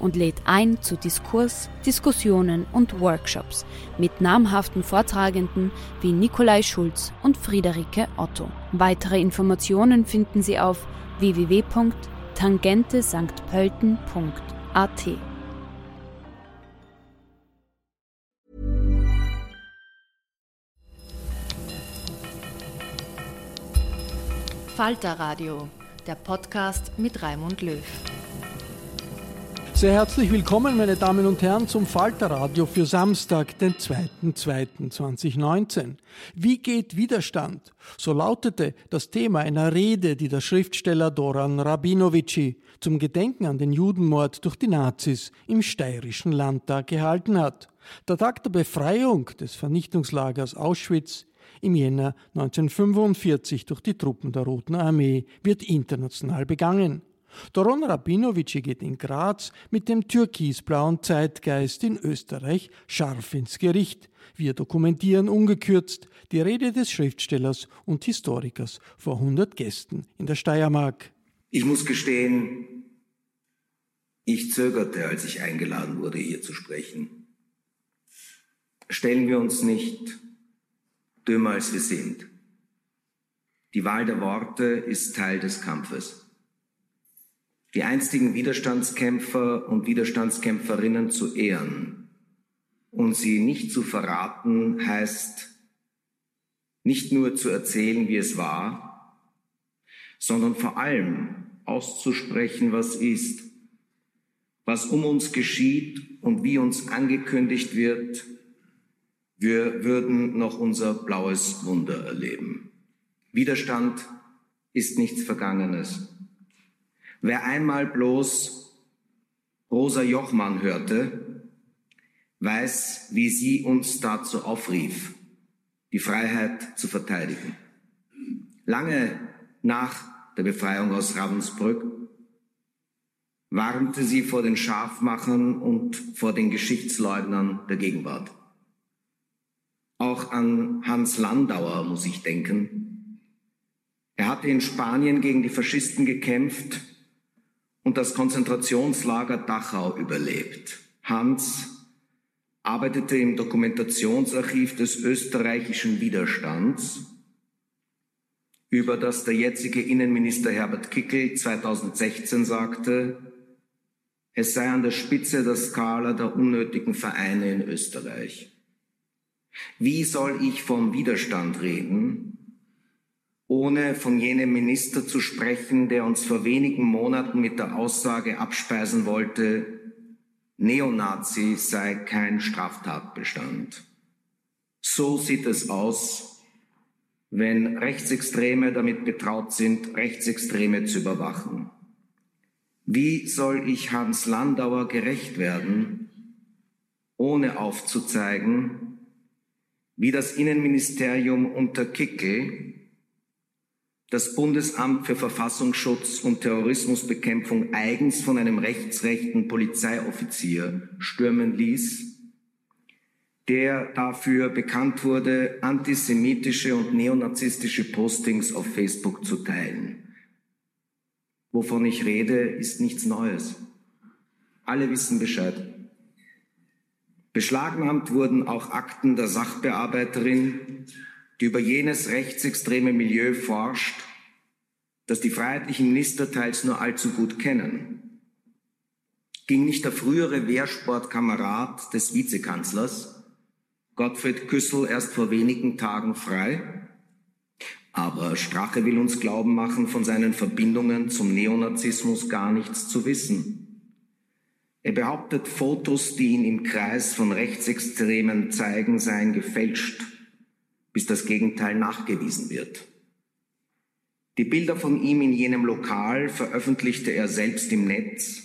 und lädt ein zu Diskurs, Diskussionen und Workshops mit namhaften Vortragenden wie Nikolai Schulz und Friederike Otto. Weitere Informationen finden Sie auf www.tangentesanktpölten.at. Falter Radio, der Podcast mit Raimund Löw. Sehr herzlich willkommen, meine Damen und Herren, zum Falterradio für Samstag, den 2.2.2019. Wie geht Widerstand? So lautete das Thema einer Rede, die der Schriftsteller Doran Rabinovici zum Gedenken an den Judenmord durch die Nazis im steirischen Landtag gehalten hat. Der Tag der Befreiung des Vernichtungslagers Auschwitz im Jänner 1945 durch die Truppen der Roten Armee wird international begangen. Doron Rabinovici geht in Graz mit dem türkisblauen Zeitgeist in Österreich scharf ins Gericht. Wir dokumentieren ungekürzt die Rede des Schriftstellers und Historikers vor 100 Gästen in der Steiermark. Ich muss gestehen, ich zögerte, als ich eingeladen wurde, hier zu sprechen. Stellen wir uns nicht dümmer, als wir sind. Die Wahl der Worte ist Teil des Kampfes die einstigen Widerstandskämpfer und Widerstandskämpferinnen zu ehren und sie nicht zu verraten, heißt nicht nur zu erzählen, wie es war, sondern vor allem auszusprechen, was ist, was um uns geschieht und wie uns angekündigt wird, wir würden noch unser blaues Wunder erleben. Widerstand ist nichts Vergangenes. Wer einmal bloß Rosa Jochmann hörte, weiß, wie sie uns dazu aufrief, die Freiheit zu verteidigen. Lange nach der Befreiung aus Ravensbrück warnte sie vor den Scharfmachern und vor den Geschichtsleugnern der Gegenwart. Auch an Hans Landauer muss ich denken. Er hatte in Spanien gegen die Faschisten gekämpft und das Konzentrationslager Dachau überlebt. Hans arbeitete im Dokumentationsarchiv des österreichischen Widerstands, über das der jetzige Innenminister Herbert Kickel 2016 sagte, es sei an der Spitze der Skala der unnötigen Vereine in Österreich. Wie soll ich vom Widerstand reden, ohne von jenem Minister zu sprechen, der uns vor wenigen Monaten mit der Aussage abspeisen wollte, Neonazi sei kein Straftatbestand. So sieht es aus, wenn Rechtsextreme damit betraut sind, Rechtsextreme zu überwachen. Wie soll ich Hans Landauer gerecht werden, ohne aufzuzeigen, wie das Innenministerium unter Kickel das Bundesamt für Verfassungsschutz und Terrorismusbekämpfung eigens von einem rechtsrechten Polizeioffizier stürmen ließ, der dafür bekannt wurde, antisemitische und neonazistische Postings auf Facebook zu teilen. Wovon ich rede, ist nichts Neues. Alle wissen Bescheid. Beschlagnahmt wurden auch Akten der Sachbearbeiterin, die über jenes rechtsextreme Milieu forscht, das die freiheitlichen Minister teils nur allzu gut kennen. Ging nicht der frühere Wehrsportkamerad des Vizekanzlers, Gottfried Küssel, erst vor wenigen Tagen frei? Aber Strache will uns glauben machen, von seinen Verbindungen zum Neonazismus gar nichts zu wissen. Er behauptet, Fotos, die ihn im Kreis von Rechtsextremen zeigen, seien gefälscht bis das Gegenteil nachgewiesen wird. Die Bilder von ihm in jenem Lokal veröffentlichte er selbst im Netz,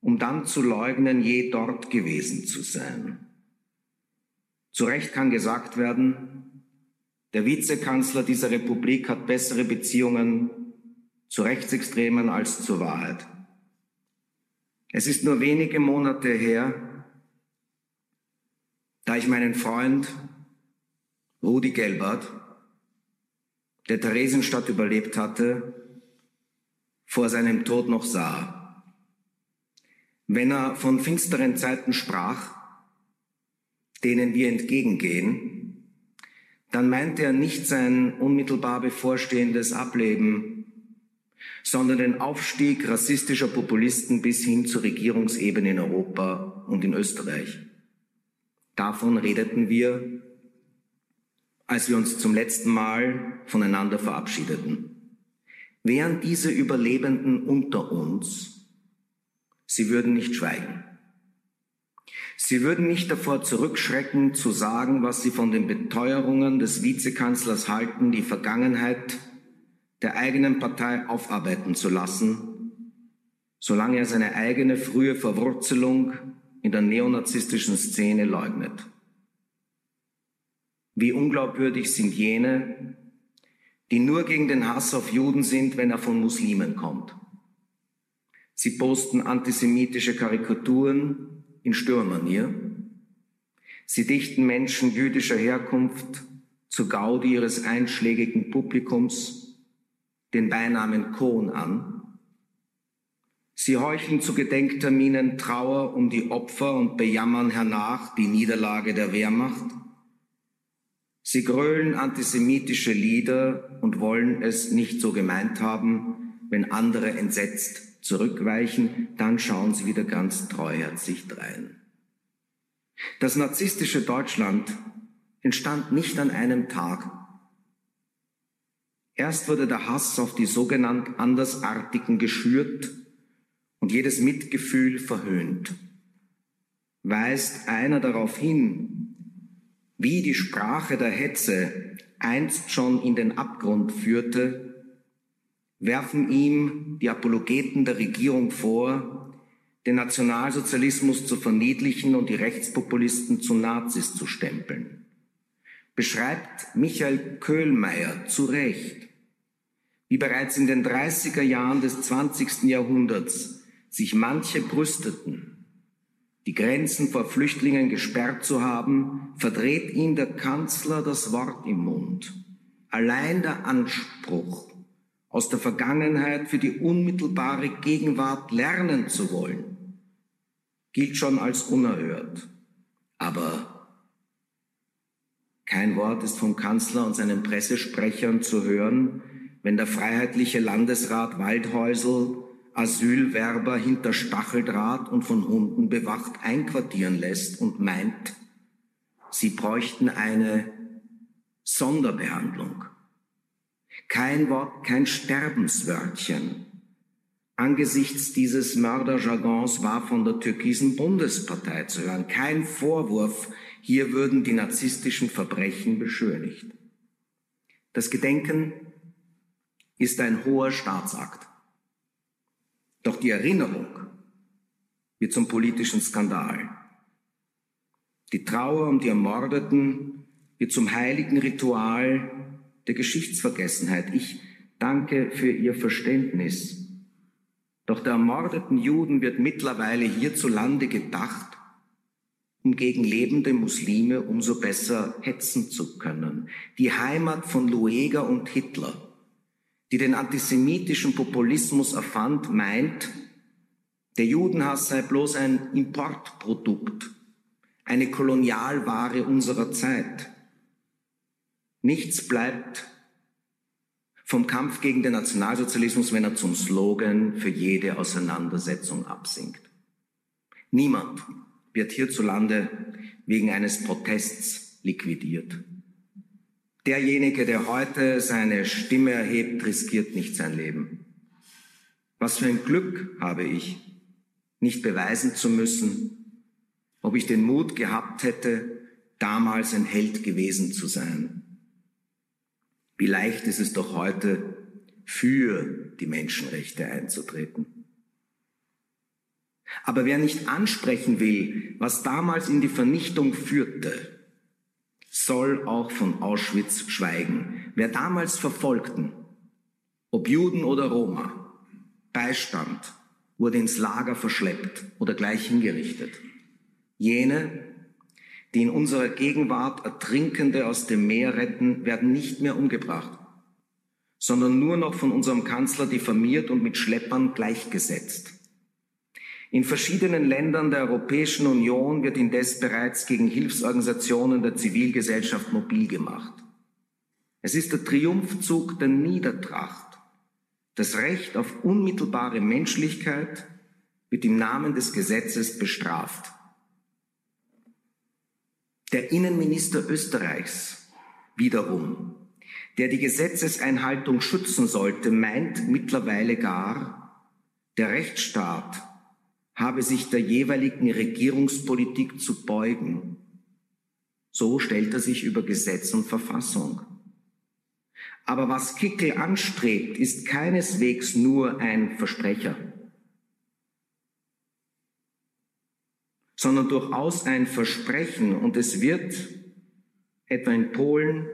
um dann zu leugnen, je dort gewesen zu sein. Zu Recht kann gesagt werden, der Vizekanzler dieser Republik hat bessere Beziehungen zu Rechtsextremen als zur Wahrheit. Es ist nur wenige Monate her, da ich meinen Freund Rudi Gelbert, der Theresienstadt überlebt hatte, vor seinem Tod noch sah. Wenn er von finsteren Zeiten sprach, denen wir entgegengehen, dann meinte er nicht sein unmittelbar bevorstehendes Ableben, sondern den Aufstieg rassistischer Populisten bis hin zur Regierungsebene in Europa und in Österreich. Davon redeten wir als wir uns zum letzten Mal voneinander verabschiedeten. Wären diese Überlebenden unter uns, sie würden nicht schweigen. Sie würden nicht davor zurückschrecken, zu sagen, was sie von den Beteuerungen des Vizekanzlers halten, die Vergangenheit der eigenen Partei aufarbeiten zu lassen, solange er seine eigene frühe Verwurzelung in der neonazistischen Szene leugnet. Wie unglaubwürdig sind jene, die nur gegen den Hass auf Juden sind, wenn er von Muslimen kommt. Sie posten antisemitische Karikaturen in Stürmanier. Sie dichten Menschen jüdischer Herkunft zur Gaudi ihres einschlägigen Publikums den Beinamen Kohn an. Sie heucheln zu Gedenkterminen Trauer um die Opfer und bejammern hernach die Niederlage der Wehrmacht. Sie grölen antisemitische Lieder und wollen es nicht so gemeint haben. Wenn andere entsetzt zurückweichen, dann schauen sie wieder ganz treuherzig drein. Das narzisstische Deutschland entstand nicht an einem Tag. Erst wurde der Hass auf die sogenannt Andersartigen geschürt und jedes Mitgefühl verhöhnt. Weist einer darauf hin, wie die Sprache der Hetze einst schon in den Abgrund führte, werfen ihm die Apologeten der Regierung vor, den Nationalsozialismus zu verniedlichen und die Rechtspopulisten zu Nazis zu stempeln. Beschreibt Michael Köhlmeier zu Recht, wie bereits in den 30er Jahren des 20. Jahrhunderts sich manche brüsteten, die Grenzen vor Flüchtlingen gesperrt zu haben, verdreht ihm der Kanzler das Wort im Mund. Allein der Anspruch, aus der Vergangenheit für die unmittelbare Gegenwart lernen zu wollen, gilt schon als unerhört. Aber kein Wort ist vom Kanzler und seinen Pressesprechern zu hören, wenn der freiheitliche Landesrat Waldhäusel Asylwerber hinter Stacheldraht und von Hunden bewacht einquartieren lässt und meint, sie bräuchten eine Sonderbehandlung. Kein Wort, kein Sterbenswörtchen. Angesichts dieses Mörderjargons war von der türkisen Bundespartei zu hören. Kein Vorwurf, hier würden die narzisstischen Verbrechen beschönigt. Das Gedenken ist ein hoher Staatsakt. Doch die Erinnerung wird zum politischen Skandal. Die Trauer um die Ermordeten wird zum heiligen Ritual der Geschichtsvergessenheit. Ich Danke für Ihr Verständnis. Doch der ermordeten Juden wird mittlerweile hierzulande gedacht, um gegen lebende Muslime umso besser hetzen zu können. Die Heimat von Lueger und Hitler, die den antisemitischen Populismus erfand, meint, der Judenhass sei bloß ein Importprodukt, eine Kolonialware unserer Zeit. Nichts bleibt vom Kampf gegen den Nationalsozialismus, wenn er zum Slogan für jede Auseinandersetzung absinkt. Niemand wird hierzulande wegen eines Protests liquidiert. Derjenige, der heute seine Stimme erhebt, riskiert nicht sein Leben. Was für ein Glück habe ich, nicht beweisen zu müssen, ob ich den Mut gehabt hätte, damals ein Held gewesen zu sein. Wie leicht ist es doch heute, für die Menschenrechte einzutreten. Aber wer nicht ansprechen will, was damals in die Vernichtung führte, soll auch von Auschwitz schweigen. Wer damals Verfolgten, ob Juden oder Roma, beistand, wurde ins Lager verschleppt oder gleich hingerichtet. Jene, die in unserer Gegenwart Ertrinkende aus dem Meer retten, werden nicht mehr umgebracht, sondern nur noch von unserem Kanzler diffamiert und mit Schleppern gleichgesetzt. In verschiedenen Ländern der Europäischen Union wird indes bereits gegen Hilfsorganisationen der Zivilgesellschaft mobil gemacht. Es ist der Triumphzug der Niedertracht. Das Recht auf unmittelbare Menschlichkeit wird im Namen des Gesetzes bestraft. Der Innenminister Österreichs wiederum, der die Gesetzeseinhaltung schützen sollte, meint mittlerweile gar, der Rechtsstaat habe sich der jeweiligen Regierungspolitik zu beugen. So stellt er sich über Gesetz und Verfassung. Aber was Kickel anstrebt, ist keineswegs nur ein Versprecher. sondern durchaus ein Versprechen und es wird etwa in Polen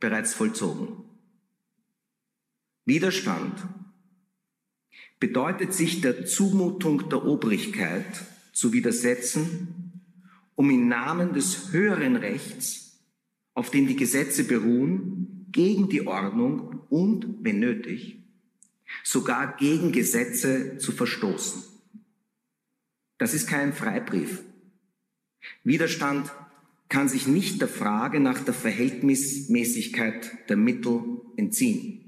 bereits vollzogen. Widerstand bedeutet sich der Zumutung der Obrigkeit zu widersetzen, um im Namen des höheren Rechts, auf dem die Gesetze beruhen, gegen die Ordnung und, wenn nötig, sogar gegen Gesetze zu verstoßen. Das ist kein Freibrief. Widerstand kann sich nicht der Frage nach der Verhältnismäßigkeit der Mittel entziehen.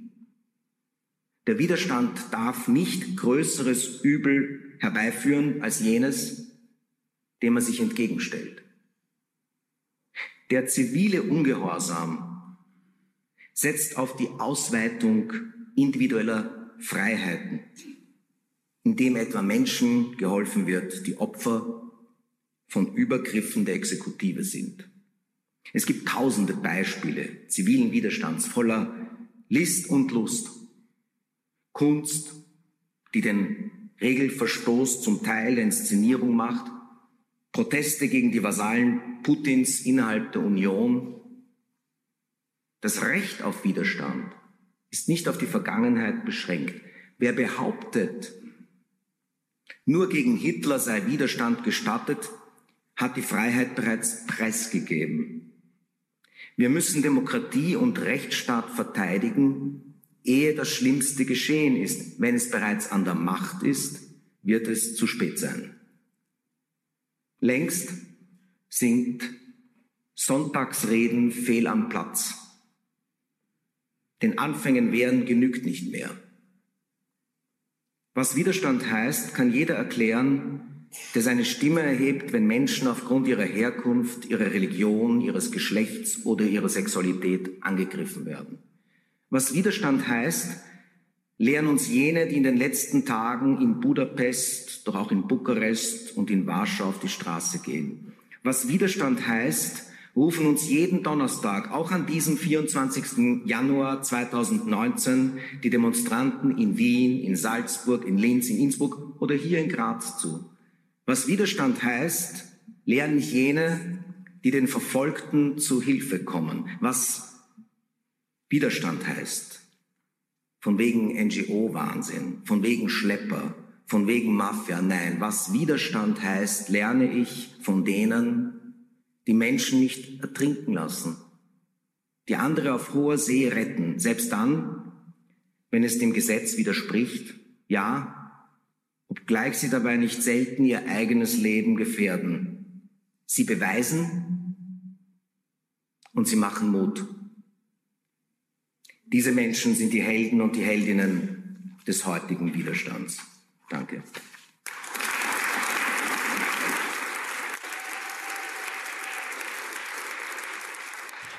Der Widerstand darf nicht größeres Übel herbeiführen als jenes, dem er sich entgegenstellt. Der zivile Ungehorsam setzt auf die Ausweitung individueller Freiheiten indem etwa Menschen geholfen wird, die Opfer von Übergriffen der Exekutive sind. Es gibt tausende Beispiele zivilen Widerstands voller List und Lust. Kunst, die den Regelverstoß zum Teil der Inszenierung macht, Proteste gegen die Vasallen Putins innerhalb der Union. Das Recht auf Widerstand ist nicht auf die Vergangenheit beschränkt. Wer behauptet, nur gegen Hitler sei Widerstand gestattet, hat die Freiheit bereits preisgegeben. Wir müssen Demokratie und Rechtsstaat verteidigen, ehe das Schlimmste geschehen ist. Wenn es bereits an der Macht ist, wird es zu spät sein. Längst sind Sonntagsreden fehl am Platz. Den Anfängen wehren genügt nicht mehr. Was Widerstand heißt, kann jeder erklären, der seine Stimme erhebt, wenn Menschen aufgrund ihrer Herkunft, ihrer Religion, ihres Geschlechts oder ihrer Sexualität angegriffen werden. Was Widerstand heißt, lehren uns jene, die in den letzten Tagen in Budapest, doch auch in Bukarest und in Warschau auf die Straße gehen. Was Widerstand heißt, rufen uns jeden Donnerstag, auch an diesem 24. Januar 2019, die Demonstranten in Wien, in Salzburg, in Linz, in Innsbruck oder hier in Graz zu. Was Widerstand heißt, lernen jene, die den Verfolgten zu Hilfe kommen. Was Widerstand heißt, von wegen NGO-Wahnsinn, von wegen Schlepper, von wegen Mafia. Nein, was Widerstand heißt, lerne ich von denen, die Menschen nicht ertrinken lassen, die andere auf hoher See retten, selbst dann, wenn es dem Gesetz widerspricht, ja, obgleich sie dabei nicht selten ihr eigenes Leben gefährden. Sie beweisen und sie machen Mut. Diese Menschen sind die Helden und die Heldinnen des heutigen Widerstands. Danke.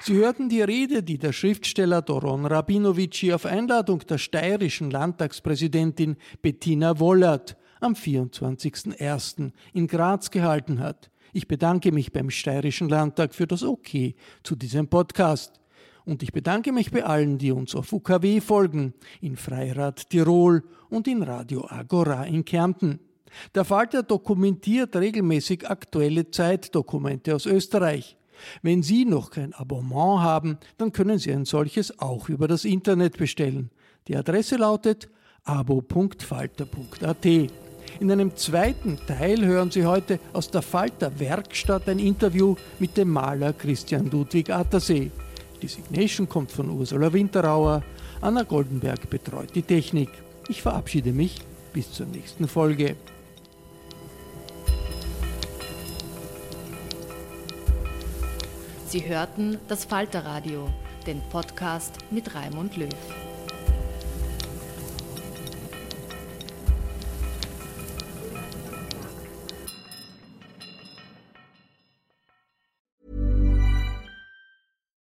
Sie hörten die Rede, die der Schriftsteller Doron Rabinovici auf Einladung der steirischen Landtagspräsidentin Bettina Wollert am 24.01. in Graz gehalten hat. Ich bedanke mich beim steirischen Landtag für das OK zu diesem Podcast. Und ich bedanke mich bei allen, die uns auf UKW folgen, in Freirad Tirol und in Radio Agora in Kärnten. Der Falter dokumentiert regelmäßig aktuelle Zeitdokumente aus Österreich. Wenn Sie noch kein Abonnement haben, dann können Sie ein solches auch über das Internet bestellen. Die Adresse lautet abo.falter.at. In einem zweiten Teil hören Sie heute aus der Falter Werkstatt ein Interview mit dem Maler Christian Ludwig Attersee. Die Signation kommt von Ursula Winterauer. Anna Goldenberg betreut die Technik. Ich verabschiede mich bis zur nächsten Folge. Sie hörten das Falterradio, den Podcast mit Raimund Löw.